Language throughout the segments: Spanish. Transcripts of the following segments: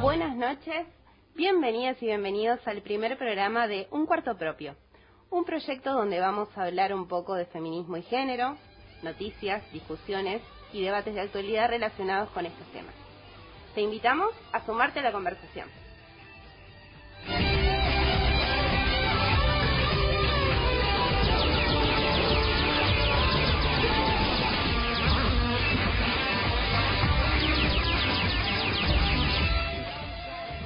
Buenas noches, bienvenidas y bienvenidos al primer programa de Un Cuarto Propio, un proyecto donde vamos a hablar un poco de feminismo y género, noticias, discusiones y debates de actualidad relacionados con estos temas. Te invitamos a sumarte a la conversación.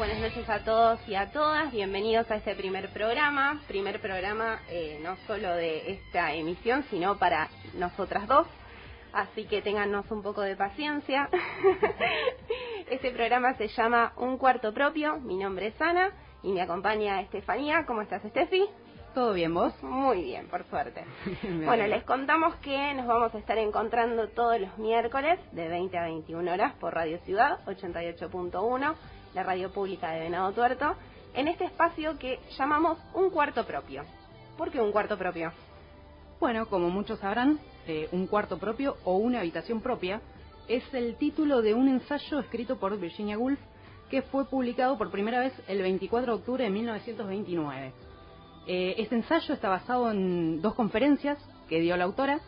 Buenas noches a todos y a todas, bienvenidos a este primer programa, primer programa eh, no solo de esta emisión, sino para nosotras dos, así que téngannos un poco de paciencia. este programa se llama Un Cuarto Propio, mi nombre es Ana y me acompaña Estefanía. ¿Cómo estás, Estefi? ¿Todo bien vos? Muy bien, por suerte. bueno, les contamos que nos vamos a estar encontrando todos los miércoles de 20 a 21 horas por Radio Ciudad 88.1 la radio pública de Venado Tuerto, en este espacio que llamamos un cuarto propio. ¿Por qué un cuarto propio? Bueno, como muchos sabrán, eh, un cuarto propio o una habitación propia es el título de un ensayo escrito por Virginia Woolf que fue publicado por primera vez el 24 de octubre de 1929. Eh, este ensayo está basado en dos conferencias que dio la autora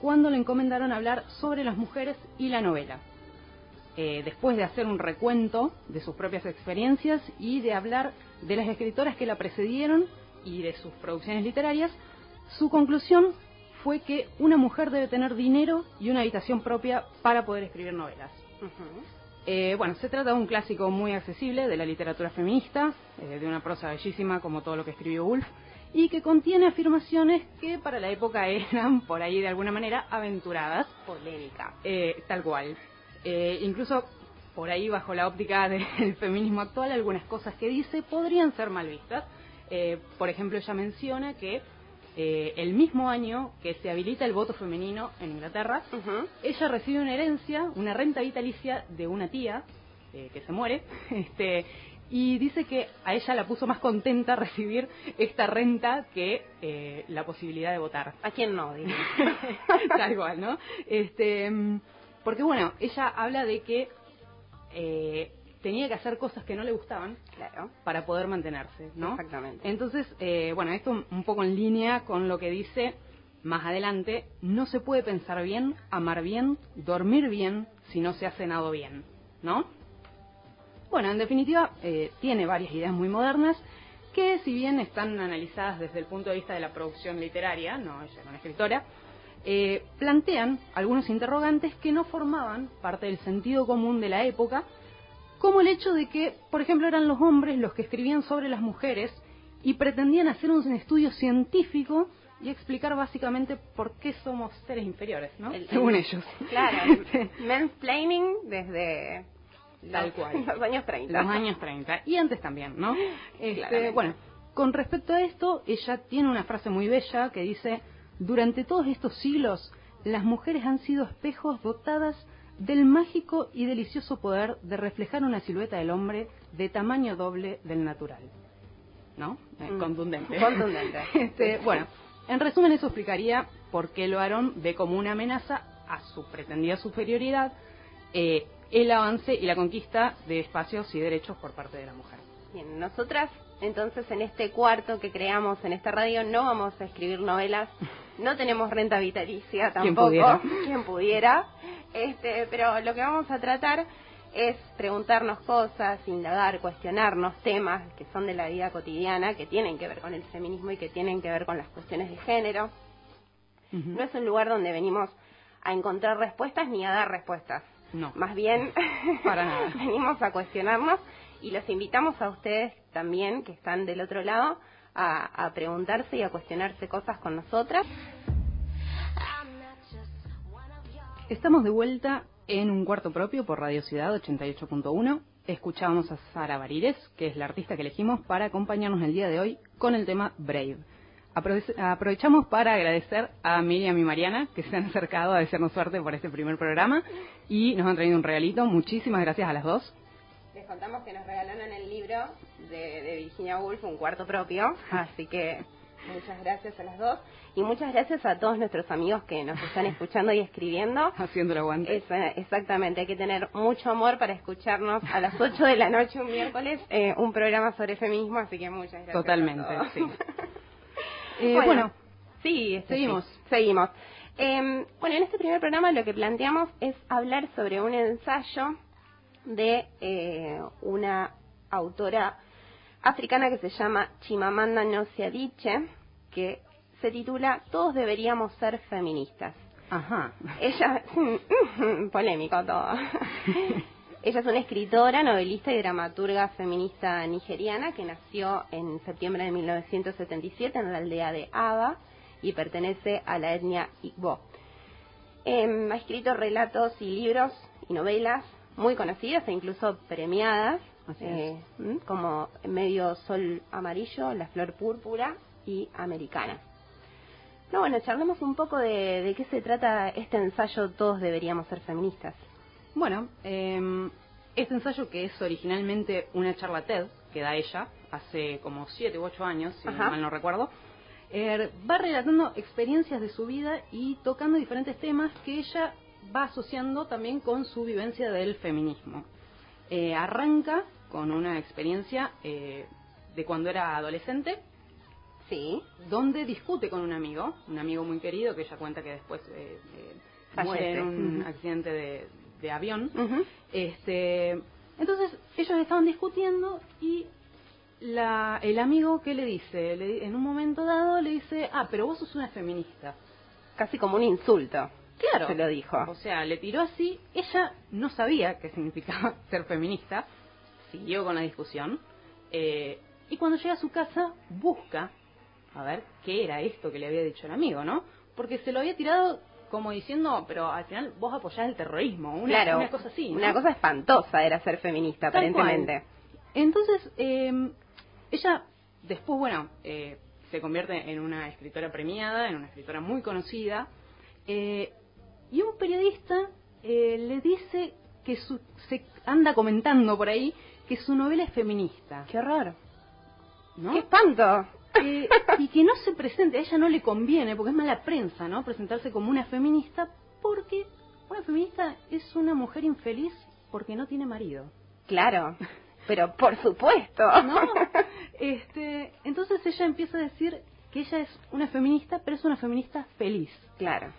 cuando le encomendaron hablar sobre las mujeres y la novela. Eh, después de hacer un recuento de sus propias experiencias y de hablar de las escritoras que la precedieron y de sus producciones literarias, su conclusión fue que una mujer debe tener dinero y una habitación propia para poder escribir novelas. Eh, bueno, se trata de un clásico muy accesible de la literatura feminista, eh, de una prosa bellísima como todo lo que escribió Woolf, y que contiene afirmaciones que para la época eran, por ahí de alguna manera, aventuradas. Polémica. tal cual. Eh, incluso por ahí, bajo la óptica del feminismo actual, algunas cosas que dice podrían ser mal vistas. Eh, por ejemplo, ella menciona que eh, el mismo año que se habilita el voto femenino en Inglaterra, ella recibe una herencia, una renta vitalicia de una tía que se muere, este, y dice que a ella la puso más contenta recibir esta renta que la posibilidad de votar. ¿A quién no? Tal cual, ¿no? Este, porque bueno, ella habla de que eh, tenía que hacer cosas que no le gustaban claro. para poder mantenerse, ¿no? Exactamente. Entonces, eh, bueno, esto un poco en línea con lo que dice más adelante, no se puede pensar bien, amar bien, dormir bien si no se ha cenado bien, ¿no? Bueno, en definitiva, eh, tiene varias ideas muy modernas que si bien están analizadas desde el punto de vista de la producción literaria, no ella era una escritora, eh, plantean algunos interrogantes que no formaban parte del sentido común de la época, como el hecho de que, por ejemplo, eran los hombres los que escribían sobre las mujeres y pretendían hacer un estudio científico y explicar básicamente por qué somos seres inferiores, ¿no? Según ellos. Claro, mansplaining desde Tal cual. los años 30. Los años 30. Y antes también, ¿no? Este, bueno, con respecto a esto, ella tiene una frase muy bella que dice, durante todos estos siglos, las mujeres han sido espejos dotadas del mágico y delicioso poder de reflejar una silueta del hombre de tamaño doble del natural. ¿No? Eh, mm. Contundente. Contundente. este, bueno, en resumen eso explicaría por qué el varón ve como una amenaza a su pretendida superioridad eh, el avance y la conquista de espacios y derechos por parte de la mujer. Bien, nosotras entonces en este cuarto que creamos en esta radio no vamos a escribir novelas, no tenemos renta vitalicia tampoco, quien pudiera, este, pero lo que vamos a tratar es preguntarnos cosas, indagar, cuestionarnos temas que son de la vida cotidiana, que tienen que ver con el feminismo y que tienen que ver con las cuestiones de género. No es un lugar donde venimos a encontrar respuestas ni a dar respuestas. No. Más bien, para nada. venimos a cuestionarnos y los invitamos a ustedes también, que están del otro lado, a, preguntarse y a cuestionarse cosas con nosotras. Estamos de vuelta en un cuarto propio por Radio Ciudad 88.1. Escuchábamos a Sara Barires, que es la artista que elegimos para acompañarnos el día de hoy con el tema Brave. Aprovechamos para agradecer a Miriam y Mariana que se han acercado a desearnos suerte por este primer programa y nos han traído un regalito. Muchísimas gracias a las dos les contamos que nos regalaron el libro de, Virginia Woolf, un cuarto propio, así que Muchas gracias a las dos y muchas gracias a todos nuestros amigos que nos están escuchando y escribiendo. Haciendo el aguante. exactamente, hay que tener mucho amor para escucharnos a las 8 de la noche un miércoles eh, un programa sobre feminismo, así que muchas gracias. Totalmente, sí. Eh, bueno, sí, este, seguimos. seguimos. Em, bueno, en este primer programa lo que planteamos es hablar sobre un ensayo de eh, una autora africana que se llama Chimamanda Ngozi Adichie, que se titula Todos deberíamos ser feministas. Ajá. Ella, polémico todo. Ella es una escritora, novelista y dramaturga feminista nigeriana que nació en septiembre de 1977 en la aldea de Aba y pertenece a la etnia Igbo. Em, ha escrito relatos y libros y novelas muy conocidas e incluso premiadas, eh, como Medio Sol Amarillo, La Flor Púrpura y Americana. No, bueno, charlemos un poco de, qué se trata este ensayo Todos deberíamos ser feministas. Bueno, eh, este ensayo que es originalmente una charla TED que da ella hace como 7 u 8 años, si mal no recuerdo, eh, va relatando experiencias de su vida y tocando diferentes temas que ella va asociando también con su vivencia del feminismo. Eh, arranca con una experiencia eh, de cuando era adolescente, sí, donde discute con un amigo, un amigo muy querido que ella cuenta que después muere en un accidente de, avión. este, entonces ellos estaban discutiendo y la, el amigo que le dice, en un momento dado le dice, ah, pero vos sos una feminista. Casi como un insulto. Claro. Se lo dijo. O sea, le tiró así. Ella no sabía qué significaba ser feminista. Siguió con la discusión. Eh, y cuando llega a su casa, busca a ver qué era esto que le había dicho el amigo, ¿no? Porque se lo había tirado como diciendo, pero al final vos apoyás el terrorismo, una, una cosa así. Una cosa espantosa era ser feminista, aparentemente. Entonces, eh, ella después, bueno, eh, se convierte en una escritora premiada, en una escritora muy conocida, eh, y un periodista eh, le dice que su, se anda comentando por ahí que su novela es feminista. Qué raro. ¿No? ¡Qué espanto! Y que no se presente, a ella no le conviene, porque es mala prensa, ¿no? Presentarse como una feminista, porque una feminista es una mujer infeliz porque no tiene marido. Claro. Pero por supuesto. ¿No? Este, entonces ella empieza a decir que ella es una feminista, pero es una feminista feliz. Claro.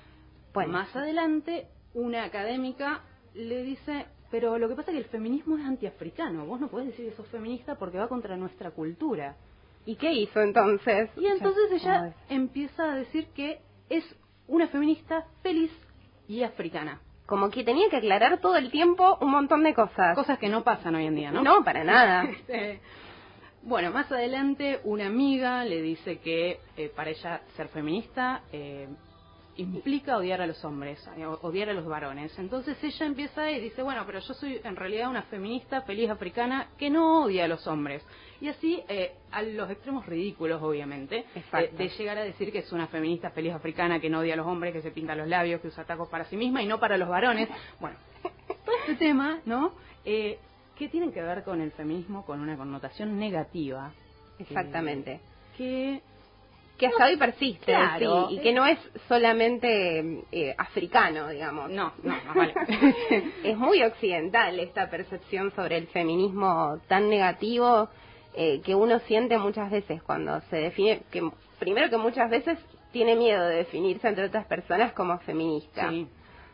Pues más adelante, una académica le dice, pero lo que pasa es que el feminismo es antiafricano. Vos no podés decir que sos feminista porque va contra nuestra cultura. ¿Y qué hizo entonces? Y entonces ella empieza a decir que es una feminista feliz y africana como que tenía que aclarar todo el tiempo un montón de cosas. Cosas que no pasan hoy en día, ¿no? No, para nada. Este, bueno, más adelante una amiga le dice que eh, para ella ser feminista eh, implica odiar a los hombres, eh, odiar a los varones. Entonces ella empieza y dice, bueno, pero yo soy en realidad una feminista feliz africana que no odia a los hombres. Y así, eh, a los extremos ridículos, obviamente, eh, de llegar a decir que es una feminista feliz africana que no odia a los hombres, que se pinta los labios, que usa tacos para sí misma y no para los varones. Bueno, todo este tema, ¿no? Eh, que tienen que ver con el feminismo con una connotación negativa. Exactamente. que que hasta hoy persiste y que no es solamente eh, africano, digamos. No, no, no vale. es muy occidental esta percepción sobre el feminismo tan negativo eh, que uno siente muchas veces cuando se define, que primero que muchas veces tiene miedo de definirse entre otras personas como feminista.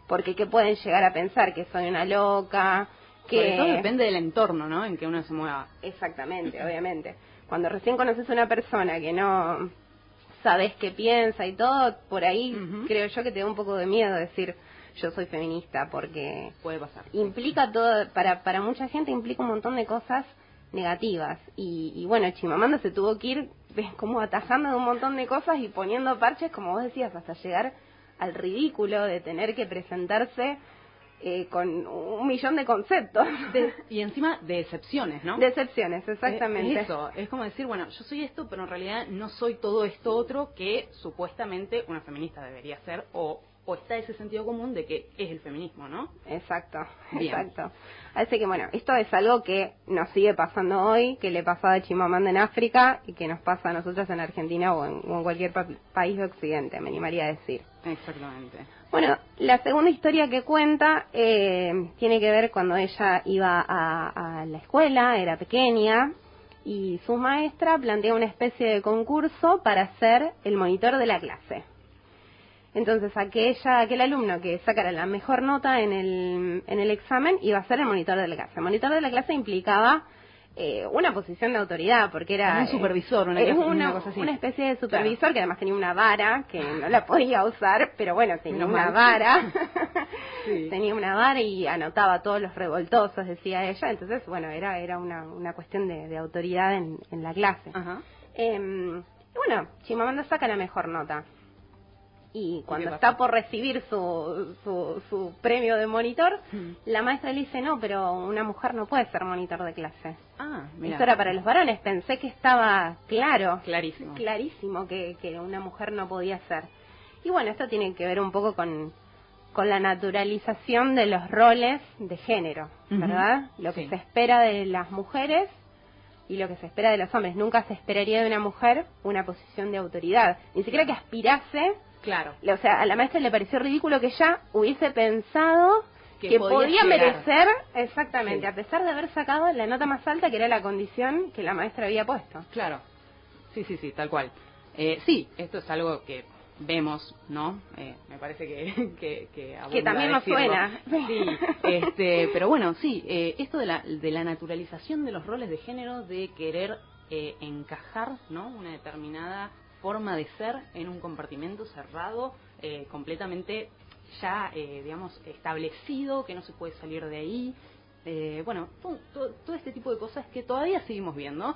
Porque que pueden llegar a pensar que soy una loca, que... todo depende del entorno, ¿no? En que uno se mueva. Exactamente, obviamente. Cuando recién conoces a una persona que no sabes qué piensa y todo, por ahí creo yo que te da un poco de miedo decir yo soy feminista porque puede pasar. Implica todo, para, para mucha gente implica un montón de cosas negativas y, y bueno, Chimamanda se tuvo que ir como atajando de un montón de cosas y poniendo parches, como vos decías, hasta llegar al ridículo de tener que presentarse eh, con un millón de conceptos. y encima de excepciones, ¿no? De excepciones, exactamente. Es eso, es como decir, bueno, yo soy esto, pero en realidad no soy todo esto otro que supuestamente una feminista debería ser o, o está ese sentido común de que es el feminismo, ¿no? Exacto, exacto. Así que bueno, esto es algo que nos sigue pasando hoy, que le pasaba a Chimamanda en África y que nos pasa a nosotros en Argentina o en, cualquier país de Occidente, me animaría a decir. Exactamente. Bueno, la segunda historia que cuenta eh, tiene que ver cuando ella iba a, a la escuela, era pequeña, y su maestra plantea una especie de concurso para ser el monitor de la clase. Entonces, aquella, aquel alumno que sacara la mejor nota en el, en el examen iba a ser el monitor de la clase. El monitor de la clase implicaba eh, una posición de autoridad, porque era... un supervisor, una, cosa así. una especie de supervisor que además tenía una vara, que no la podía usar, pero bueno, tenía una vara. tenía una vara y anotaba todos los revoltosos, decía ella. Entonces, bueno, era, era una, una cuestión de, autoridad en, en la clase. Em, bueno, Chimamanda saca la mejor nota y cuando está por recibir su, su, premio de monitor, mm. la maestra le dice, no, pero una mujer no puede ser monitor de clase. Ah, Esto era para los varones, pensé que estaba claro. Clarísimo. Clarísimo que, que una mujer no podía ser. Y bueno, esto tiene que ver un poco con, con la naturalización de los roles de género, ¿verdad? Lo que se espera de las mujeres y lo que se espera de los hombres. Nunca se esperaría de una mujer una posición de autoridad, ni siquiera que aspirase Claro. O sea, a la maestra le pareció ridículo que ella hubiese pensado que, podía, merecer, exactamente, a pesar de haber sacado la nota más alta, que era la condición que la maestra había puesto. Claro. Sí, sí, sí, tal cual. Eh, sí, esto es algo que vemos, ¿no? Eh, me parece que que, que, también nos suena. Sí, este, pero bueno, sí, eh, esto de la, de la naturalización de los roles de género, de querer eh, encajar, ¿no? Una determinada forma de ser en un compartimento cerrado, eh, completamente ya, eh, digamos, establecido, que no se puede salir de ahí. Eh, bueno, todo, este tipo de cosas que todavía seguimos viendo.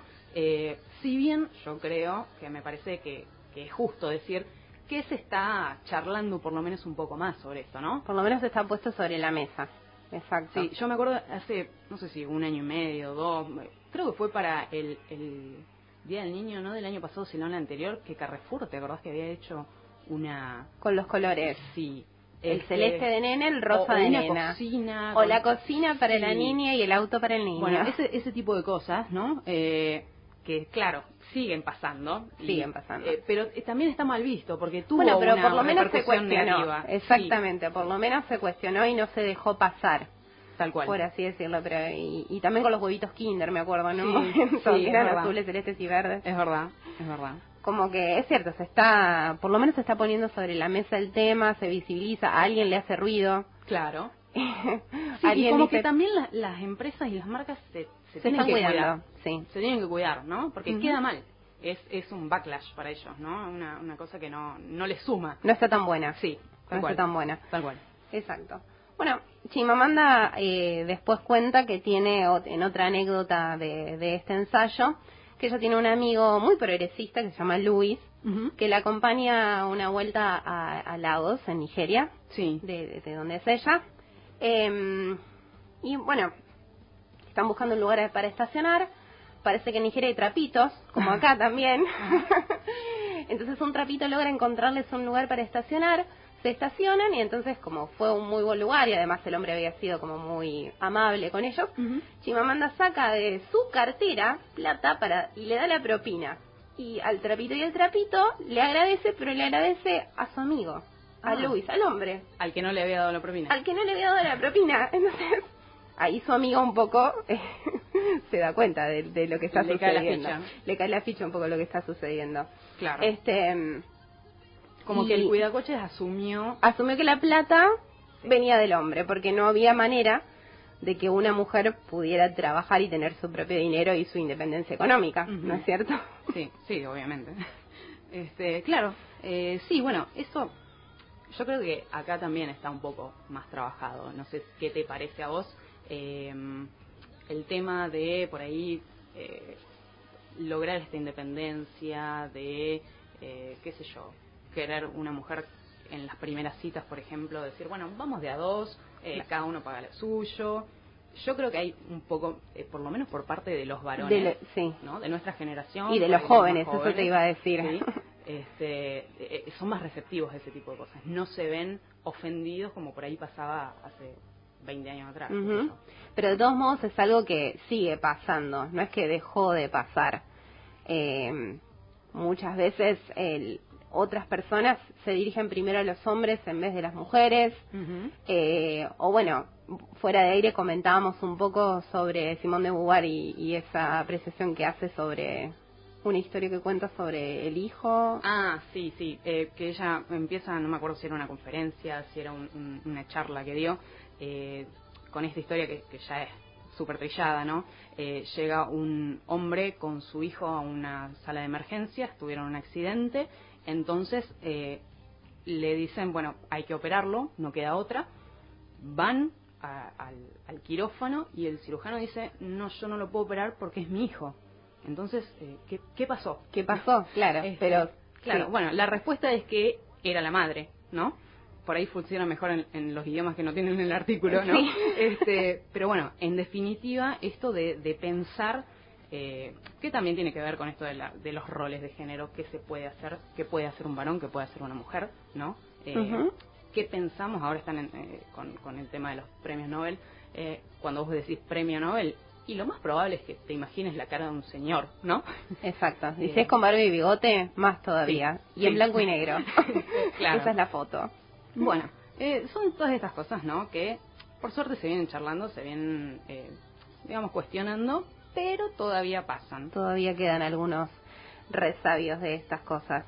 si bien yo creo que me parece que, es justo decir que se está charlando por lo menos un poco más sobre esto, ¿no? Por lo menos está puesto sobre la mesa. Exacto. Sí, yo me acuerdo hace, no sé si un año y medio, dos, creo que fue para el Día del Niño, no del año pasado, sino el anterior, que Carrefour, ¿te acordás que había hecho una... Con los colores. Sí. El este, celeste de nene, el rosa de nena. Cocina, o la cocina para la niña y el auto para el niño. Bueno, ese, ese tipo de cosas, ¿no? Eh, que, claro, siguen pasando. Siguen pasando. Eh, pero también está mal visto, porque tuvo bueno, pero una por lo menos se cuestionó. Exactamente, por lo menos se cuestionó y no se dejó pasar. Tal cual. Por así decirlo, pero y, también con los huevitos Kinder, me acuerdo, en un momento, eran azules, celestes y verdes. Es verdad, es verdad. Como que es cierto, se está, por lo menos se está poniendo sobre la mesa el tema, se visibiliza, a alguien le hace ruido. Claro. y como que también las empresas y las marcas se, se, tienen que cuidar. Sí. Se tienen que cuidar, ¿no? Porque queda mal. Es, es un backlash para ellos, ¿no? Una, una cosa que no, no les suma. No está tan buena. Sí, no está tan buena. Tal cual. Exacto. Bueno, Chimamanda eh, después cuenta que tiene en otra anécdota de, este ensayo que ella tiene un amigo muy progresista que se llama Luis, que le acompaña una vuelta a, Lagos, en Nigeria, sí. de, donde es ella. Em, y bueno, están buscando un lugar para estacionar. Parece que en Nigeria hay trapitos, como acá también. Entonces un trapito logra encontrarles un lugar para estacionar se estacionan y entonces como fue un muy buen lugar y además el hombre había sido como muy amable con ellos, Chimamanda saca de su cartera plata para y le da la propina. Y al trapito y el trapito le agradece, pero le agradece a su amigo, a ah. Luis, al hombre. Al que no le había dado la propina. Al que no le había dado la propina. Entonces, ahí su amigo un poco se da cuenta de, lo que está sucediendo. Le cae la ficha un poco lo que está sucediendo. Claro. Este como que el cuidacoches asumió... Asumió que la plata venía del hombre, porque no había manera de que una mujer pudiera trabajar y tener su propio dinero y su independencia económica, ¿no es cierto? Sí, sí, obviamente. Este, claro, eh, sí, bueno, eso yo creo que acá también está un poco más trabajado. No sé qué te parece a vos em, el tema de por ahí eh, lograr esta independencia, de eh, qué sé yo, querer una mujer en las primeras citas, por ejemplo, decir, bueno, vamos de a dos, eh, cada uno paga lo suyo. Yo creo que hay un poco, eh, por lo menos por parte de los varones, de, sí. ¿no? de nuestra generación. Y de los jóvenes, eso te iba a decir. este, eh, eh, son más receptivos a ese tipo de cosas. No se ven ofendidos como por ahí pasaba hace 20 años atrás. Pero de todos modos es algo que sigue pasando, no es que dejó de pasar. Eh, muchas veces el, otras personas se dirigen primero a los hombres en vez de las mujeres. eh, o bueno, fuera de aire comentábamos un poco sobre Simón de Beauvoir y, esa apreciación que hace sobre una historia que cuenta sobre el hijo. Ah, sí, sí, eh, que ella empieza, no me acuerdo si era una conferencia, si era una charla que dio, eh, con esta historia que, que ya es súper trillada, ¿no? Eh, llega un hombre con su hijo a una sala de emergencias, tuvieron un accidente, entonces eh, le dicen, bueno, hay que operarlo, no queda otra, van al, quirófano y el cirujano dice, no, yo no lo puedo operar porque es mi hijo. Entonces, eh, ¿qué, ¿qué, pasó? ¿Qué pasó? Claro, este, pero... Claro, bueno, la respuesta es que era la madre, ¿no? por ahí funciona mejor en, los idiomas que no tienen el artículo, ¿no? Este, pero bueno, en definitiva, esto de, pensar, eh, que también tiene que ver con esto de, la, de, los roles de género, qué se puede hacer, qué puede hacer un varón, qué puede hacer una mujer, ¿no? Eh, ¿Qué pensamos? Ahora están eh, con, el tema de los premios Nobel. cuando vos decís premio Nobel, y lo más probable es que te imagines la cara de un señor, ¿no? Exacto. Y si es con barba y bigote, más todavía. y en blanco y negro. claro. Esa es la foto. Bueno, eh, son todas estas cosas, ¿no? Que por suerte se vienen charlando, se vienen, eh, digamos, cuestionando, pero todavía pasan. Todavía quedan algunos resabios de estas cosas.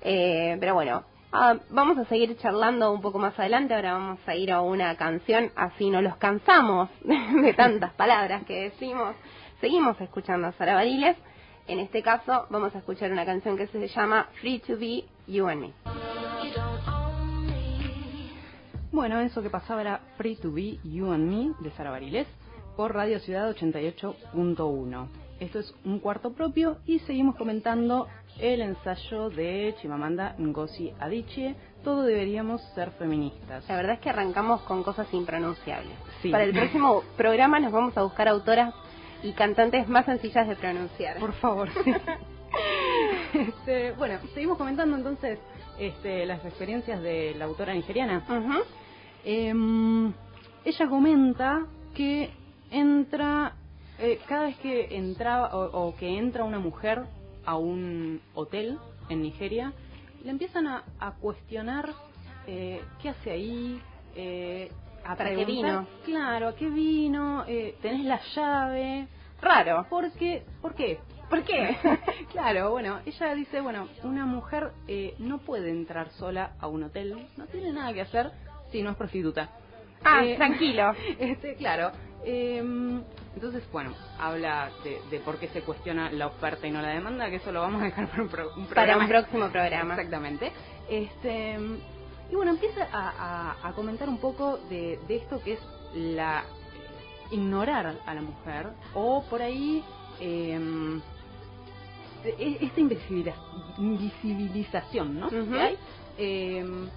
Eh, pero bueno, ah, vamos a seguir charlando un poco más adelante. Ahora vamos a ir a una canción, así no los cansamos de tantas palabras que decimos. Seguimos escuchando a Sara Bariles. En este caso, vamos a escuchar una canción que se llama Free to Be You and Me. Bueno, eso que pasaba era Free to Be You and Me de Sara Bariles por Radio Ciudad 88.1. Esto es un cuarto propio y seguimos comentando el ensayo de Chimamanda Ngozi Adichie, Todo deberíamos ser feministas. La verdad es que arrancamos con cosas impronunciables. Para el próximo programa nos vamos a buscar autoras y cantantes más sencillas de pronunciar. Por favor, sí. Este, bueno, seguimos comentando entonces este, las experiencias de la autora nigeriana. Em, ella comenta que entra, eh, cada vez que entra o, que entra una mujer a un hotel en Nigeria, le empiezan a, cuestionar eh, qué hace ahí, eh, a ¿Para qué vino? Claro, ¿a qué vino? Eh, ¿Tenés la llave? Raro. Porque, ¿Por qué? ¿Por qué? claro, bueno, ella dice, bueno, una mujer no puede entrar sola a un hotel, no tiene nada que hacer, Sí, no es prostituta. Ah, eh, tranquilo. Este, claro. Em, entonces, bueno, habla de, por qué se cuestiona la oferta y no la demanda, que eso lo vamos a dejar para un, programa. Para un próximo programa. Exactamente. Este, y bueno, empieza a, comentar un poco de, esto que es la ignorar a la mujer o por ahí eh, esta invisibilización, ¿no? hay? Em,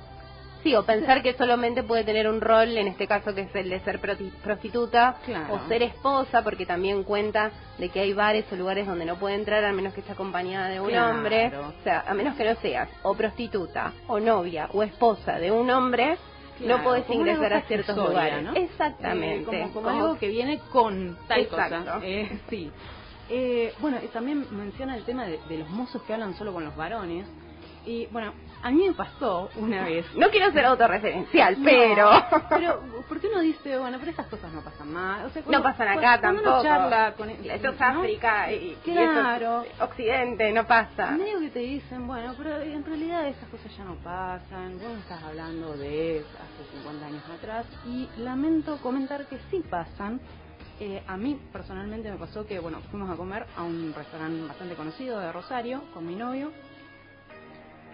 Sí, o pensar que solamente puede tener un rol, en este caso que es el de ser prostituta o ser esposa, porque también cuenta de que hay bares o lugares donde no puede entrar a menos que esté acompañada de un hombre. O sea, a menos que no seas o prostituta o novia o esposa de un hombre, no puedes ingresar a ciertos lugares. Exactamente. como, algo que viene con tal cosa. Eh, sí. Eh, bueno, también menciona el tema de, de los mozos que hablan solo con los varones. Y bueno, a mí me pasó una vez. No quiero ser autorreferencial, pero. Pero, ¿por qué uno dice, bueno, pero esas cosas no pasan más? O sea, no pasan acá tampoco. charla con. Esto es África y, claro. Occidente, no pasa. Medio que te dicen, bueno, pero en realidad esas cosas ya no pasan. Vos estás hablando de hace 50 años atrás. Y lamento comentar que sí pasan. Eh, a mí personalmente me pasó que, bueno, fuimos a comer a un restaurante bastante conocido de Rosario con mi novio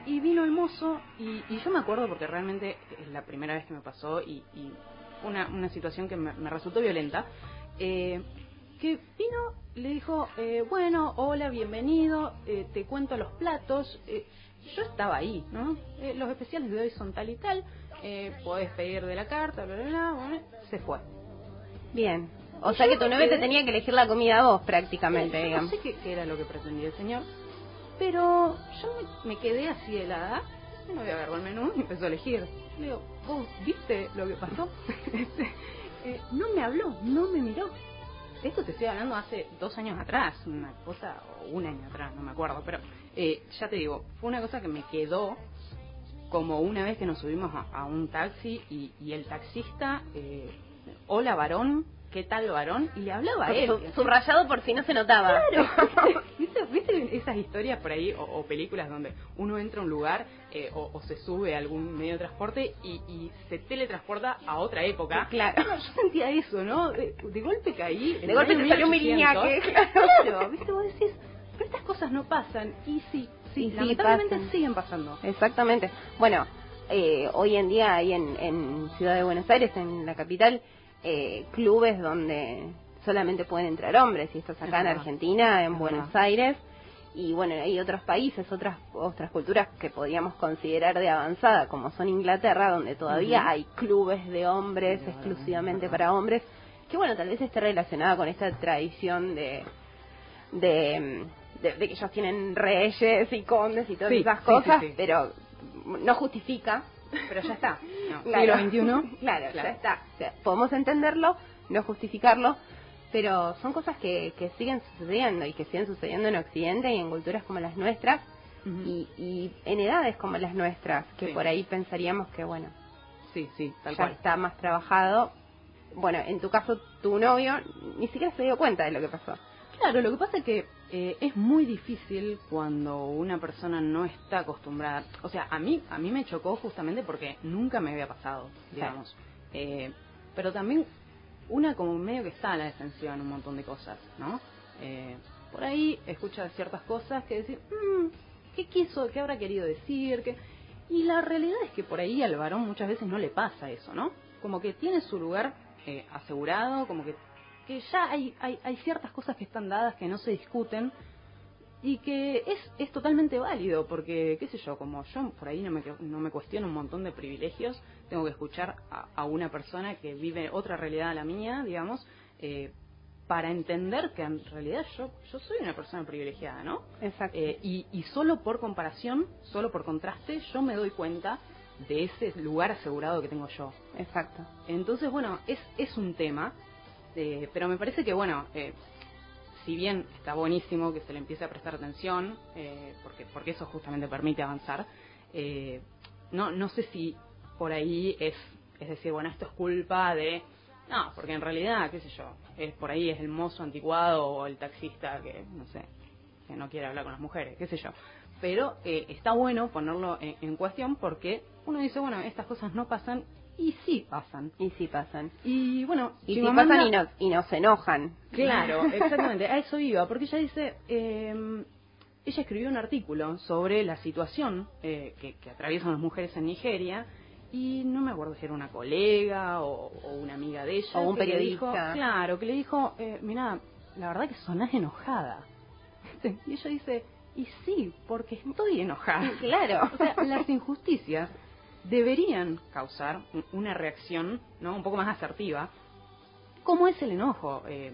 y vino el mozo, y, yo me acuerdo porque realmente es la primera vez que me pasó y, una, una situación que me, resultó violenta, eh, que vino, le dijo, eh, bueno, hola, bienvenido, eh, te cuento los platos. yo estaba ahí, ¿no? los especiales de hoy son tal y tal, podés pedir de la carta, bla, bla, bla, bueno, se fue. Bien. O sea que tu novio te tenía que elegir la comida a vos prácticamente, digamos. No sé qué, qué era lo que pretendía el señor Pero yo me, quedé así helada, no voy a agarrar el menú y empezó a elegir. Le digo, ¿vos viste lo que pasó? Este, eh, no me habló, no me miró. Esto te estoy hablando hace dos años atrás, una cosa, o un año atrás, no me acuerdo, pero eh, ya te digo, fue una cosa que me quedó como una vez que nos subimos a, un taxi y, el taxista, eh, hola varón, ¿qué tal varón? Y le hablaba a él. Subrayado por si no se notaba. Claro. ¿Viste, esas historias por ahí o, películas donde uno entra a un lugar eh, o, se sube a algún medio de transporte y, se teletransporta a otra época? Claro. yo sentía eso, ¿no? De, golpe caí. De golpe te salió un miriñaque. Claro. ¿Viste? Vos decís, pero estas cosas no pasan. Y sí, sí, lamentablemente siguen pasando. Exactamente. Bueno, eh, hoy en día hay en, en Ciudad de Buenos Aires, en la capital, eh, clubes donde solamente pueden entrar hombres, y esto es acá en Argentina, en Buenos Aires, y bueno, hay otros países, otras otras culturas que podríamos considerar de avanzada, como son Inglaterra, donde todavía hay clubes de hombres exclusivamente para hombres, que bueno, tal vez esté relacionada con esta tradición de, de, que ellos tienen reyes y condes y todas esas cosas, pero no justifica pero ya está. claro. siglo XXI. Claro, ya está. podemos entenderlo, no justificarlo, pero son cosas que, que siguen sucediendo y que siguen sucediendo en Occidente y en culturas como las nuestras y, y, en edades como las nuestras, que por ahí pensaríamos que, bueno, sí, sí, tal ya está más trabajado. Bueno, en tu caso, tu novio ni siquiera se dio cuenta de lo que pasó. Claro, lo que pasa es que eh, es muy difícil cuando una persona no está acostumbrada. O sea, a mí a mí me chocó justamente porque nunca me había pasado, digamos. Eh, pero también una como medio que está a la defensiva en un montón de cosas, ¿no? Eh, por ahí escucha ciertas cosas que decir, mm, ¿qué quiso? ¿Qué habrá querido decir? ¿Qué? Y la realidad es que por ahí al varón muchas veces no le pasa eso, ¿no? Como que tiene su lugar asegurado, como que que ya hay, hay, hay ciertas cosas que están dadas que no se discuten y que es, es totalmente válido, porque, qué sé yo, como yo por ahí no me, no me cuestiono un montón de privilegios, tengo que escuchar a, una persona que vive otra realidad a la mía, digamos, eh, para entender que en realidad yo, yo soy una persona privilegiada, ¿no? Exacto. Eh, y, y solo por comparación, solo por contraste, yo me doy cuenta de ese lugar asegurado que tengo yo. Exacto. Entonces, bueno, es, es un tema este, pero me parece que, bueno, eh, si bien está buenísimo que se le empiece a prestar atención, eh, porque, porque eso justamente permite avanzar, eh, no, no sé si por ahí es, es decir, bueno, esto es culpa de... No, porque en realidad, qué sé yo, es por ahí es el mozo anticuado o el taxista que, no sé, que no quiere hablar con las mujeres, qué sé yo. Pero está bueno ponerlo en, en cuestión porque uno dice, bueno, estas cosas no pasan y sí pasan. Y sí pasan. Y bueno, y sí pasan y nos, y nos enojan. Claro, exactamente. A eso iba, porque ella dice, eh, ella escribió un artículo sobre la situación eh, que, atraviesan las mujeres en Nigeria y no me acuerdo si era una colega o, una amiga de ella. O un periodista. claro, que le dijo, eh, mira, la verdad que sonás enojada. Y ella dice, y sí, porque estoy enojada. Claro. O sea, las injusticias deberían causar una reacción ¿no? un poco más asertiva. ¿Cómo es el enojo? Eh,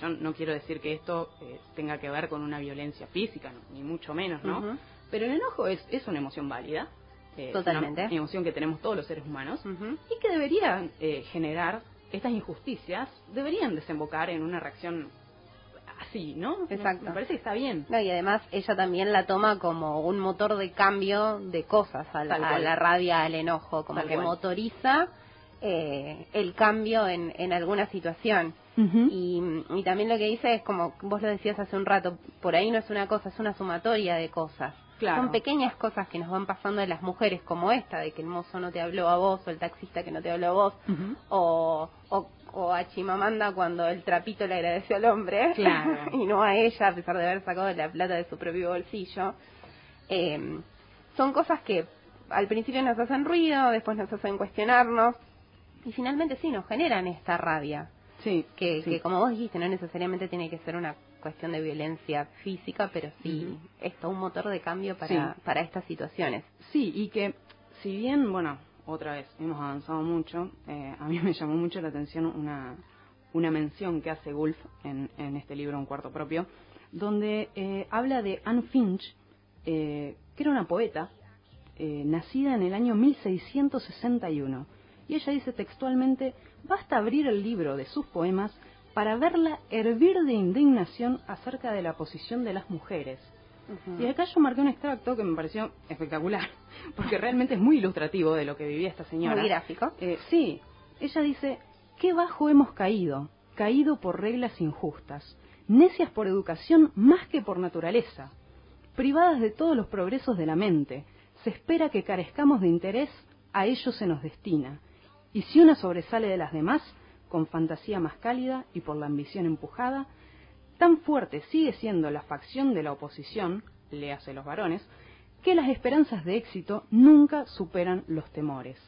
yo no quiero decir que esto eh, tenga que ver con una violencia física, ni mucho menos, ¿no? Pero el enojo es, es una emoción válida. Eh, Totalmente. Una emoción que tenemos todos los seres humanos y que debería generar estas injusticias, deberían desembocar en una reacción así, ¿no? Exacto. Me parece que está bien. No, y además ella también la toma como un motor de cambio de cosas, a la, rabia, al enojo, como que motoriza eh, el cambio en, en alguna situación. y, y también lo que dice es como vos lo decías hace un rato, por ahí no es una cosa, es una sumatoria de cosas. Son pequeñas cosas que nos van pasando de las mujeres, como esta, de que el mozo no te habló a vos, o el taxista que no te habló a vos, o, o, o, a Chimamanda cuando el trapito le agradeció al hombre, y no a ella, a pesar de haber sacado la plata de su propio bolsillo. Eh, son cosas que al principio nos hacen ruido, después nos hacen cuestionarnos, y finalmente sí, nos generan esta rabia. Sí, que, que como vos dijiste, no necesariamente tiene que ser una cuestión de violencia física, pero sí esto un motor de cambio para, para estas situaciones. Sí, y que si bien, bueno, otra vez, hemos avanzado mucho, eh, a mí me llamó mucho la atención una, una mención que hace Gulf en, en este libro, Un cuarto propio, donde eh, habla de Anne Finch, que era una poeta nacida en el año 1661. Y ella dice textualmente, basta abrir el libro de sus poemas para verla hervir de indignación acerca de la posición de las mujeres. Y acá yo marqué un extracto que me pareció espectacular, porque realmente es muy ilustrativo de lo que vivía esta señora. Muy gráfico. Eh, sí, ella dice, qué bajo hemos caído, caído por reglas injustas, necias por educación más que por naturaleza, privadas de todos los progresos de la mente, se espera que carezcamos de interés, a ello se nos destina, y si una sobresale de las demás, con fantasía más cálida y por la ambición empujada, tan fuerte sigue siendo la facción de la oposición, le hace los varones, que las esperanzas de éxito nunca superan los temores.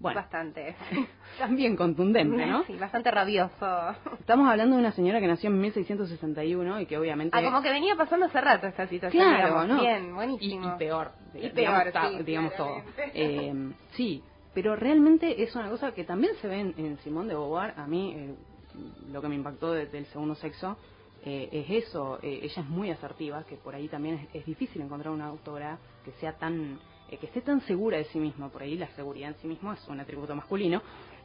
Bueno, bastante. También contundente, ¿no? Sí, bastante rabioso. Estamos hablando de una señora que nació en 1661 y que obviamente... Ah, como que venía pasando hace rato esta situación. Claro, ¿no? Bien, buenísimo. Y, peor. Y peor, digamos, digamos todo. Eh, sí, pero realmente es una cosa que también se ve en, Simón de Beauvoir. A mí, eh, lo que me impactó del segundo sexo eh, es eso. Eh, ella es muy asertiva, que por ahí también es, difícil encontrar una autora que sea tan que esté tan segura de sí misma. Por ahí la seguridad en sí misma es un atributo masculino.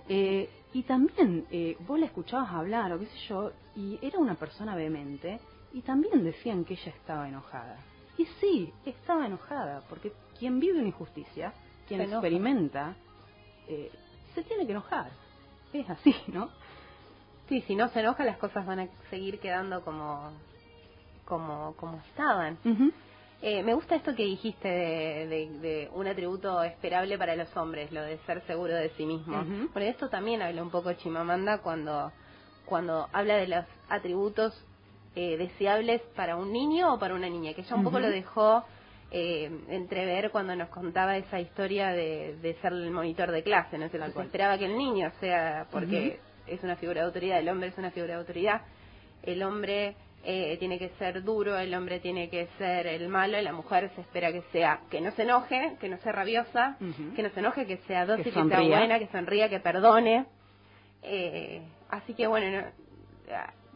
y también vos la escuchabas hablar o qué sé yo, y era una persona vehemente, y también decían que ella estaba enojada. Y sí, estaba enojada, porque quien vive una injusticia, quien experimenta eh, se tiene que enojar. Es así, ¿no? Sí, si no se enoja las cosas van a seguir quedando como, como, como estaban. eh, me gusta esto que dijiste de, de, un atributo esperable para los hombres, lo de ser seguro de sí mismo. Por esto también habla un poco Chimamanda cuando, cuando habla de los atributos eh, deseables para un niño o para una niña, que ya un poco lo dejó eh, entrever cuando nos contaba esa historia de, de ser el monitor de clase, ¿no? Se, esperaba que el niño sea, porque es una figura de autoridad, el hombre es una figura de autoridad, el hombre eh, tiene que ser duro, el hombre tiene que ser el malo, y la mujer se espera que sea, que no se enoje, que no sea rabiosa, que no se enoje, que sea dócil, que, sea buena, que sonría, que perdone. Eh, así que bueno,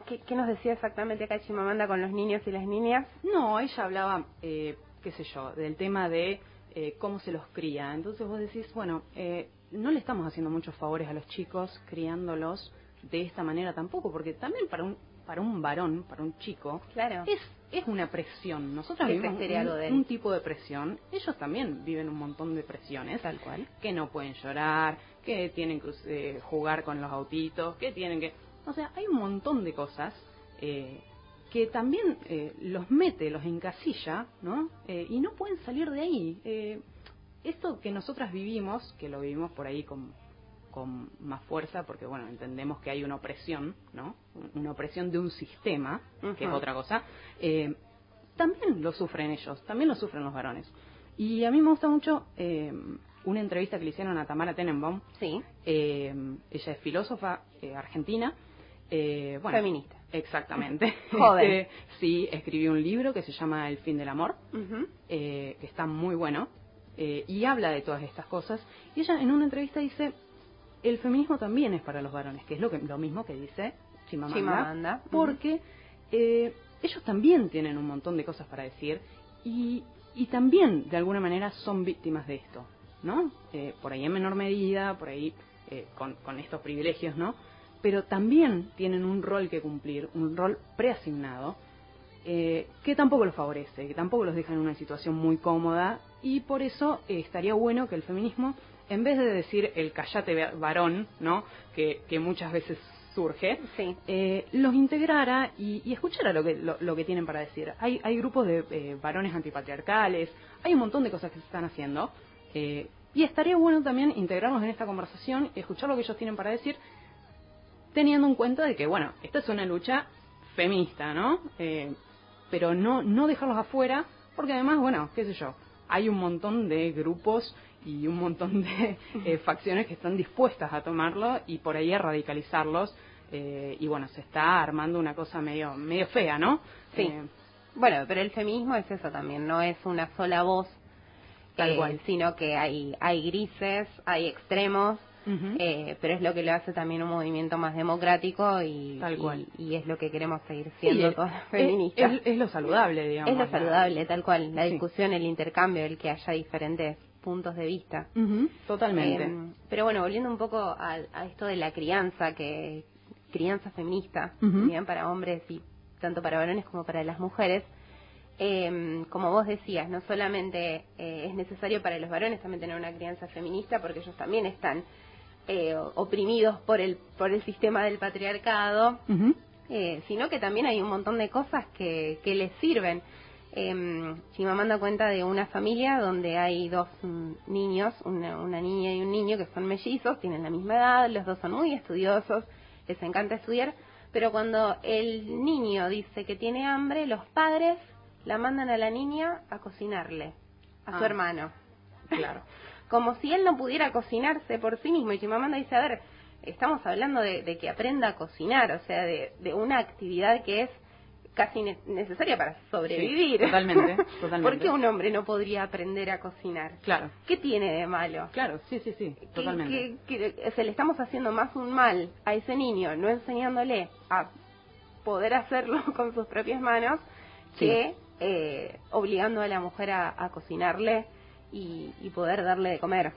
¿qué, ¿qué, nos decía exactamente acá Chimamanda con los niños y las niñas? No, ella hablaba eh, qué sé yo, del tema de eh, cómo se los cría. Entonces vos decís, bueno, eh, no le estamos haciendo muchos favores a los chicos criándolos de esta manera tampoco, porque también para un para un varón, para un chico, claro. es, es una presión. Nosotros vivimos un, un, tipo de presión. Ellos también viven un montón de presiones. Tal cual. Que no pueden llorar, que tienen que eh, jugar con los autitos, que tienen que... O sea, hay un montón de cosas eh, que también eh, los mete, los encasilla, ¿no? Eh, y no pueden salir de ahí. Eh, esto que nosotras vivimos, que lo vivimos por ahí con, con más fuerza, porque bueno, entendemos que hay una opresión, ¿no? Una opresión de un sistema, que es otra cosa, también lo sufren ellos, también lo sufren los varones. Y a mí me gusta mucho una entrevista que le hicieron a Tamara Tenenbaum. Sí. ella es filósofa argentina. bueno, Feminista Exactamente. Este, sí, escribió un libro que se llama El fin del amor, eh, que está muy bueno, eh, y habla de todas estas cosas. Y ella en una entrevista dice, el feminismo también es para los varones, que es lo, que, lo mismo que dice Chimamanda, porque eh, ellos también tienen un montón de cosas para decir y, y también de alguna manera son víctimas de esto, ¿no? por ahí en menor medida, por ahí con, con estos privilegios, ¿no? pero también tienen un rol que cumplir, un rol preasignado, eh, que tampoco los favorece, que tampoco los deja en una situación muy cómoda, y por eso eh, estaría bueno que el feminismo, en vez de decir el callate varón, ¿no? que, que muchas veces surge, eh, los integrara y, y, escuchara lo que, lo, que tienen para decir. Hay, hay grupos de varones antipatriarcales, hay un montón de cosas que se están haciendo, y estaría bueno también integrarnos en esta conversación y escuchar lo que ellos tienen para decir teniendo en cuenta de que, bueno, esta es una lucha feminista, ¿no? Eh, pero no, no dejarlos afuera, porque además, bueno, qué sé yo, hay un montón de grupos y un montón de eh, facciones que están dispuestas a tomarlo y por ahí a radicalizarlos. Eh, y bueno, se está armando una cosa medio, medio fea, ¿no? Sí. bueno, pero el feminismo es eso también, no es una sola voz, Tal cual. sino que hay, hay grises, hay extremos eh, pero es lo que lo hace también un movimiento más democrático y, tal cual. y, es lo que queremos seguir siendo todas las feministas. Es, lo saludable, digamos. Es lo saludable, tal cual, la discusión, el intercambio, el que haya diferentes puntos de vista. totalmente. Em, pero bueno, volviendo un poco a, esto de la crianza, que crianza feminista, bien para hombres y tanto para varones como para las mujeres, eh, como vos decías, no solamente eh, es necesario para los varones también tener una crianza feminista, porque ellos también están eh, oprimidos por el, por el sistema del patriarcado, eh, sino que también hay un montón de cosas que, que les sirven. Eh, me manda cuenta de una familia donde hay dos mm, niños, una, una niña y un niño que son mellizos, tienen la misma edad, los dos son muy estudiosos, les encanta estudiar, pero cuando el niño dice que tiene hambre, los padres la mandan a la niña a cocinarle, a su ah. hermano. Claro. Como si él no pudiera cocinarse por sí mismo. Y Chimamanda dice, a ver, estamos hablando de, que aprenda a cocinar, o sea, de, una actividad que es casi necesaria para sobrevivir. totalmente, totalmente. ¿Por qué un hombre no podría aprender a cocinar? Claro. ¿Qué tiene de malo? Claro, sí, sí, sí, totalmente. Que, se le estamos haciendo más un mal a ese niño, no enseñándole a poder hacerlo con sus propias manos, que eh, obligando a la mujer a, cocinarle y, poder darle de comer.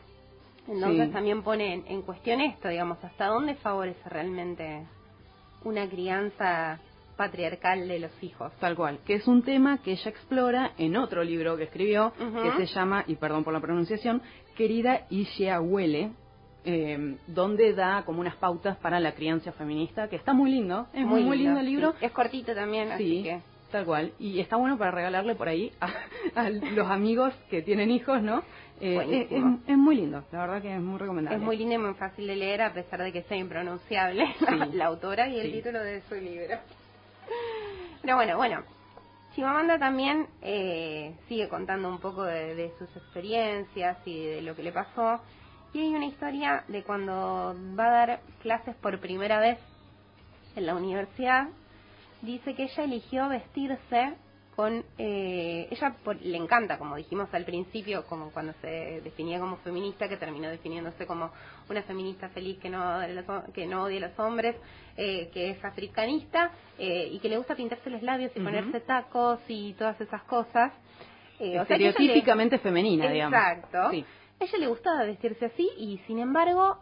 Entonces también pone en, cuestión esto, digamos, hasta dónde favorece realmente una crianza patriarcal de los hijos. Tal cual, que es un tema que ella explora en otro libro que escribió, que se llama, y perdón por la pronunciación, Querida Ishiahuele, eh, donde da como unas pautas para la crianza feminista, que está muy lindo, es muy, muy lindo, el libro. Es cortito también, así que Tal cual. Y está bueno para regalarle por ahí a, los amigos que tienen hijos, ¿no? Eh, es, muy lindo, la verdad que es muy recomendable. Es muy lindo y muy fácil de leer, a pesar de que sea impronunciable la, autora y el título de su libro. Pero bueno, bueno. Chimamanda también eh, sigue contando un poco de, sus experiencias y de lo que le pasó. Y hay una historia de cuando va a dar clases por primera vez en la universidad dice que ella eligió vestirse con eh, ella le encanta como dijimos al principio como cuando se definía como feminista que terminó definiéndose como una feminista feliz que no que no odia a los hombres eh, que es africanista eh, y que le gusta pintarse los labios y ponerse tacos y todas esas cosas. Estereotípicamente femenina digamos. Exacto. Ella le gustaba vestirse así y sin embargo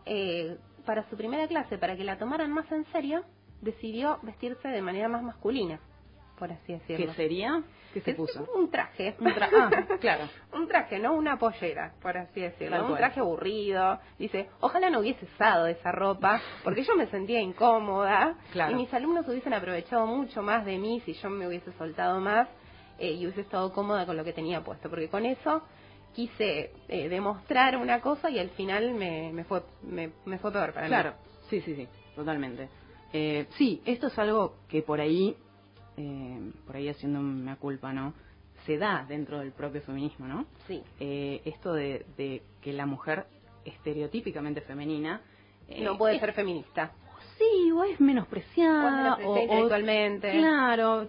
para su primera clase para que la tomaran más en serio decidió vestirse de manera más masculina, por así decirlo. ¿Qué sería? ¿Qué se puso? Un traje. Un ah, claro. un traje, no una pollera, por así decirlo. un traje aburrido. Dice, ojalá no hubiese usado esa ropa, porque yo me sentía incómoda. Y mis alumnos hubiesen aprovechado mucho más de mí si yo me hubiese soltado más eh, y hubiese estado cómoda con lo que tenía puesto. Porque con eso quise eh, demostrar una cosa y al final me, me fue me, me fue peor para mí. Claro, sí, sí, sí, totalmente. Eh, sí, esto es algo que por ahí, eh, por ahí haciendo una culpa, ¿no? Se da dentro del propio feminismo, ¿no? Sí. Eh, esto de, que la mujer estereotípicamente femenina... no puede ser feminista. Sí, o es menospreciada, o, intelectualmente. claro,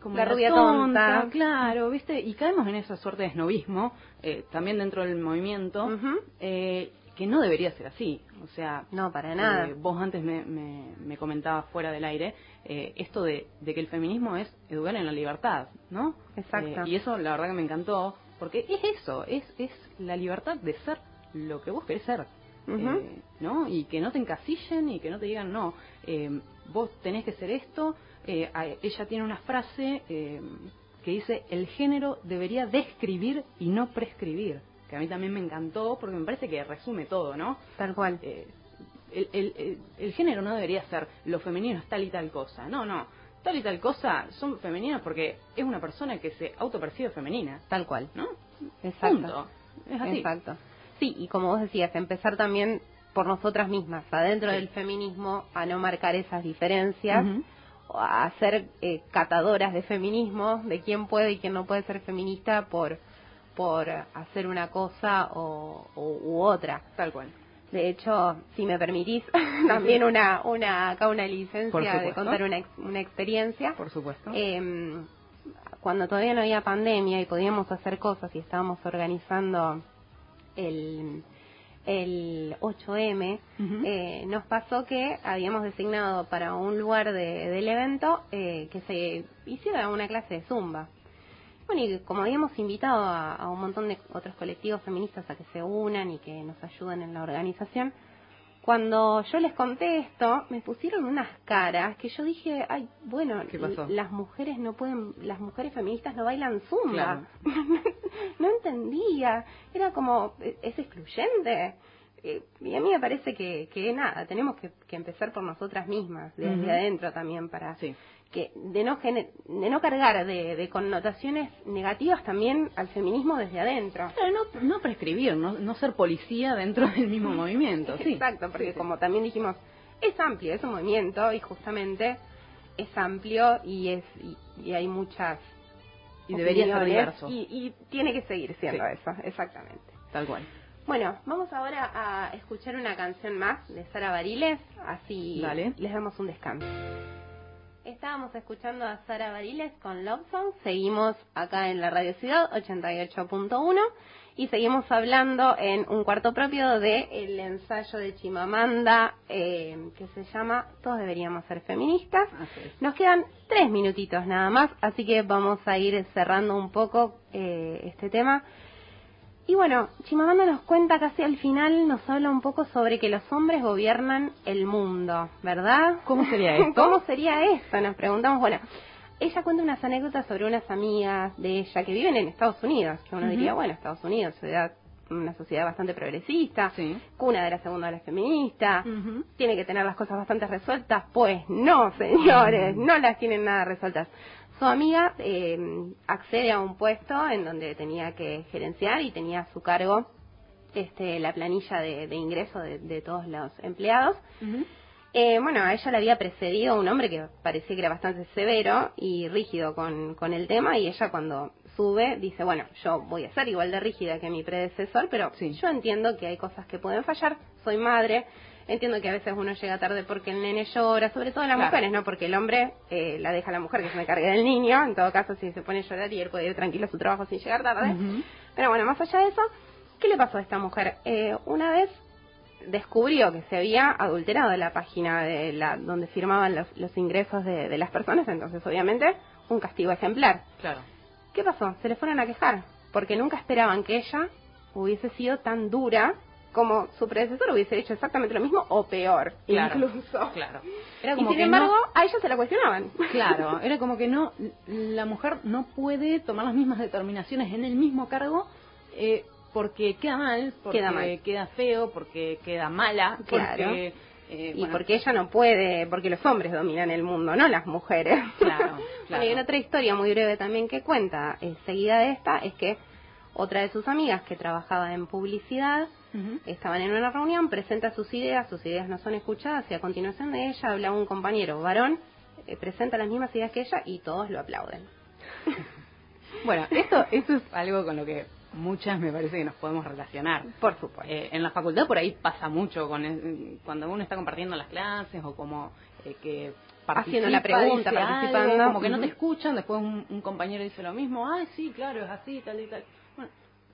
como la rubia tonta, claro, ¿viste? Y caemos en esa suerte de esnovismo, también dentro del movimiento, que no debería ser así. O sea, no, para nada. Eh, vos antes me, me, comentabas fuera del aire eh, esto de, que el feminismo es educar en la libertad, ¿no? Exacto. Eh, y eso la verdad que me encantó, porque es eso, es, es la libertad de ser lo que vos querés ser. ¿no? Y que no te encasillen y que no te digan, no, vos tenés que ser esto. ella tiene una frase que dice, el género debería describir y no prescribir que a mí también me encantó porque me parece que resume todo, ¿no? Tal cual. Eh, el, el, género no debería ser lo femenino es tal y tal cosa, no, no. Tal y tal cosa son femeninas porque es una persona que se autopercibe femenina. Tal cual. ¿No? Exacto. Es así. Exacto. Sí, y como vos decías, empezar también por nosotras mismas, adentro del feminismo, a no marcar esas diferencias, a ser eh, catadoras de feminismo, de quién puede y quién no puede ser feminista por por hacer una cosa o, u otra. Tal cual. De hecho, si me permitís, también una, una, acá una licencia de contar una, una experiencia. Por supuesto. Eh, cuando todavía no había pandemia y podíamos hacer cosas y estábamos organizando el, el 8M, eh, nos pasó que habíamos designado para un lugar del evento eh, que se hiciera una clase de zumba. Bueno, y como habíamos invitado a, un montón de otros colectivos feministas a que se unan y que nos ayuden en la organización, cuando yo les conté esto, me pusieron unas caras que yo dije, ay, bueno, las mujeres no pueden, las mujeres feministas no bailan zumba. no entendía, era como, e, es excluyente. Eh, y a mí me parece que, que nada, tenemos que, empezar por nosotras mismas, desde adentro también, para que de no, de no cargar de, connotaciones negativas también al feminismo desde adentro. no, no prescribir, no, no ser policía dentro del mismo movimiento. Sí. Exacto, porque como también dijimos, es amplio, es un movimiento y justamente es amplio y, es, y, hay muchas... Y debería ser diverso. Y, y tiene que seguir siendo eso, exactamente. Tal cual. Bueno, vamos ahora a escuchar una canción más de Sara Bariles, así les damos un descanso. Estábamos escuchando a Sara Bariles con Love Song, seguimos acá en la Radio Ciudad 88.1 y seguimos hablando en un cuarto propio del el ensayo de Chimamanda eh, que se llama Todos deberíamos ser feministas. Nos quedan tres minutitos nada más, así que vamos a ir cerrando un poco eh, este tema. Y bueno, Chimamanda nos cuenta casi al final, nos habla un poco sobre que los hombres gobiernan el mundo, ¿verdad? ¿Cómo sería esto? ¿Cómo sería esto? Nos preguntamos. Bueno, ella cuenta unas anécdotas sobre unas amigas de ella que viven en Estados Unidos, que uno diría, bueno, Estados Unidos, ciudad una sociedad bastante progresista, cuna de la segunda ola feminista, tiene que tener las cosas bastante resueltas, pues no, señores, no las tienen nada resueltas. Su amiga eh, accede a un puesto en donde tenía que gerenciar y tenía a su cargo este, la planilla de, de ingreso de, todos los empleados. Eh, bueno, a ella le había precedido un hombre que parecía que era bastante severo y rígido con, con el tema y ella cuando sube dice, bueno, yo voy a ser igual de rígida que mi predecesor, pero yo entiendo que hay cosas que pueden fallar, soy madre, Entiendo que a veces uno llega tarde porque el nene llora, sobre todo las mujeres, ¿no? Porque el hombre eh, la deja a la mujer que se me cargue del niño, en todo caso si se pone a llorar y él puede ir tranquilo a su trabajo sin llegar tarde. Pero bueno, más allá de eso, ¿qué le pasó a esta mujer? Eh, una vez descubrió que se había adulterado la página de la donde firmaban los, los ingresos de, de las personas, entonces obviamente un castigo ejemplar. Claro. ¿Qué pasó? Se le fueron a quejar, porque nunca esperaban que ella hubiese sido tan dura como su predecesor hubiese hecho exactamente lo mismo o peor, incluso. Claro. Era como y sin embargo, a ella se la cuestionaban. Claro, era como que no, la mujer no puede tomar las mismas determinaciones en el mismo cargo eh, porque queda mal, porque queda, feo, porque queda mala, porque... Eh, y porque ella no puede, porque los hombres dominan el mundo, no las mujeres. Claro, claro. y otra historia muy breve también que cuenta, eh, seguida de esta, es que otra de sus amigas que trabajaba en publicidad estaban en una reunión, presenta sus ideas, sus ideas no son escuchadas y a continuación de ella habla un compañero varón, eh, presenta las mismas ideas que ella y todos lo aplauden. bueno, esto, esto es algo con lo que muchas me parece que nos podemos relacionar. Por supuesto. Eh, en la facultad por ahí pasa mucho con cuando uno está compartiendo las clases o como eh, que haciendo la pregunta, participando, como que no te escuchan, después un, un, compañero dice lo mismo, ah, sí, claro, es así, tal y tal.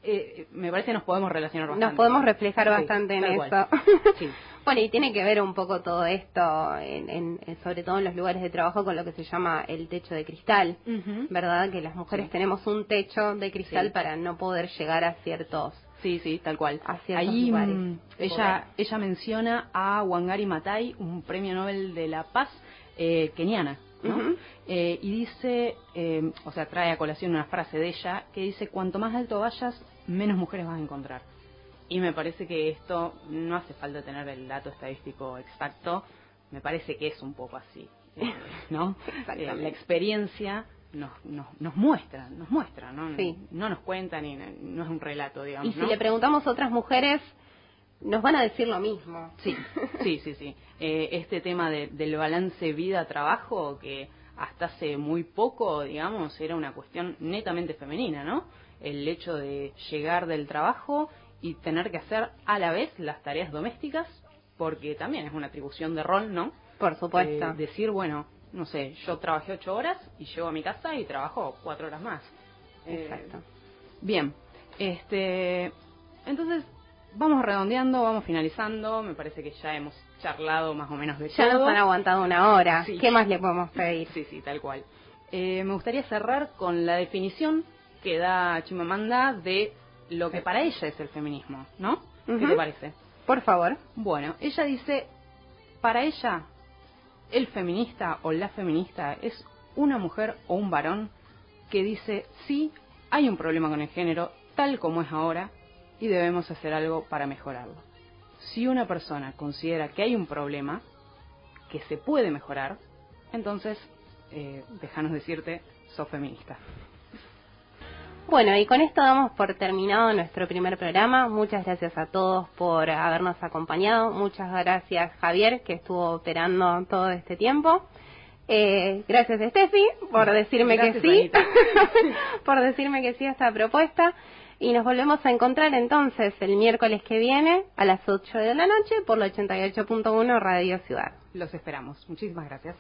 Eh, me parece que nos podemos relacionar bastante. Nos podemos reflejar bastante en eso. bueno, y tiene que ver un poco todo esto, en, sobre todo en los lugares de trabajo, con lo que se llama el techo de cristal, ¿verdad? Que las mujeres tenemos un techo de cristal para no poder llegar a ciertos Sí, sí, tal cual. Ahí mm, ella, ella menciona a Wangari Matai, un premio Nobel de la Paz eh, keniana, eh, y dice, eh, o sea, trae a colación una frase de ella que dice, cuanto más alto vayas, menos mujeres vas a encontrar. Y me parece que esto no hace falta tener el dato estadístico exacto, me parece que es un poco así, eh, ¿no? la experiencia nos, nos, nos muestra, nos muestra, ¿no? No nos cuenta ni no es un relato, digamos. Y si le preguntamos a otras mujeres, nos van a decir lo mismo. Sí, sí, sí, sí. Eh, este tema del balance vida-trabajo, que hasta hace muy poco, digamos, era una cuestión netamente femenina, ¿no? El hecho de llegar del trabajo y tener que hacer a la vez las tareas domésticas, porque también es una atribución de rol, ¿no? Por supuesto. Eh, decir, bueno, no sé, yo trabajé ocho horas y llego a mi casa y trabajo cuatro horas más. Exacto. bien, este, entonces vamos redondeando, vamos finalizando. Me parece que ya hemos charlado más o menos de ya todo. Ya nos han aguantado una hora. ¿Qué más le podemos pedir? Sí, sí, tal cual. Eh, me gustaría cerrar con la definición que da Chimamanda de lo que para ella es el feminismo, ¿no? ¿Qué te parece? Por favor. Bueno, ella dice, para ella, el feminista o la feminista es una mujer o un varón que dice, sí, hay un problema con el género tal como es ahora y debemos hacer algo para mejorarlo. Si una persona considera que hay un problema que se puede mejorar, entonces, eh, déjanos decirte, sos feminista. Bueno, y con esto damos por terminado nuestro primer programa. Muchas gracias a todos por habernos acompañado. Muchas gracias Javier, que estuvo operando todo este tiempo. Eh, gracias Steffi por decirme que sí, por decirme que sí a esta propuesta. Y nos volvemos a encontrar entonces el miércoles que viene a las 8 de la noche por la 88.1 Radio Ciudad. Los esperamos. Muchísimas gracias.